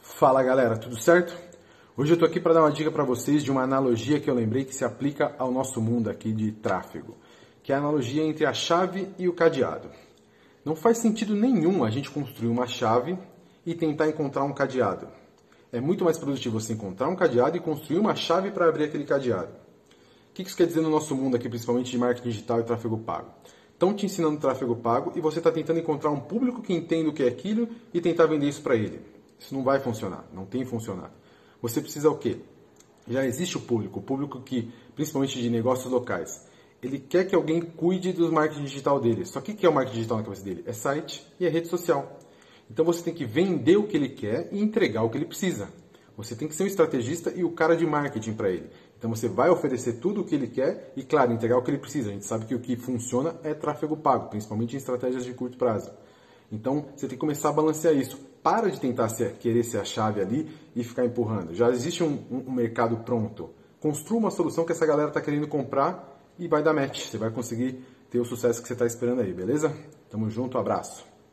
Fala galera, tudo certo? Hoje eu estou aqui para dar uma dica para vocês de uma analogia que eu lembrei que se aplica ao nosso mundo aqui de tráfego, que é a analogia entre a chave e o cadeado. Não faz sentido nenhum a gente construir uma chave e tentar encontrar um cadeado. É muito mais produtivo você encontrar um cadeado e construir uma chave para abrir aquele cadeado. Que isso quer dizer no nosso mundo aqui, principalmente de marketing digital e tráfego pago? Estão te ensinando tráfego pago e você está tentando encontrar um público que entenda o que é aquilo e tentar vender isso para ele. Isso não vai funcionar, não tem funcionado. Você precisa o quê? Já existe o público, o público que, principalmente de negócios locais, ele quer que alguém cuide do marketing digital dele. Só que o que é o marketing digital na cabeça dele? É site e é rede social. Então você tem que vender o que ele quer e entregar o que ele precisa. Você tem que ser um estrategista e o cara de marketing para ele. Então você vai oferecer tudo o que ele quer e, claro, entregar o que ele precisa. A gente sabe que o que funciona é tráfego pago, principalmente em estratégias de curto prazo. Então você tem que começar a balancear isso. Para de tentar ser, querer ser a chave ali e ficar empurrando. Já existe um, um, mercado pronto. Construa uma solução que essa galera está querendo comprar e vai dar match. Você vai conseguir ter o sucesso que você está esperando aí, beleza? Tamo junto, abraço.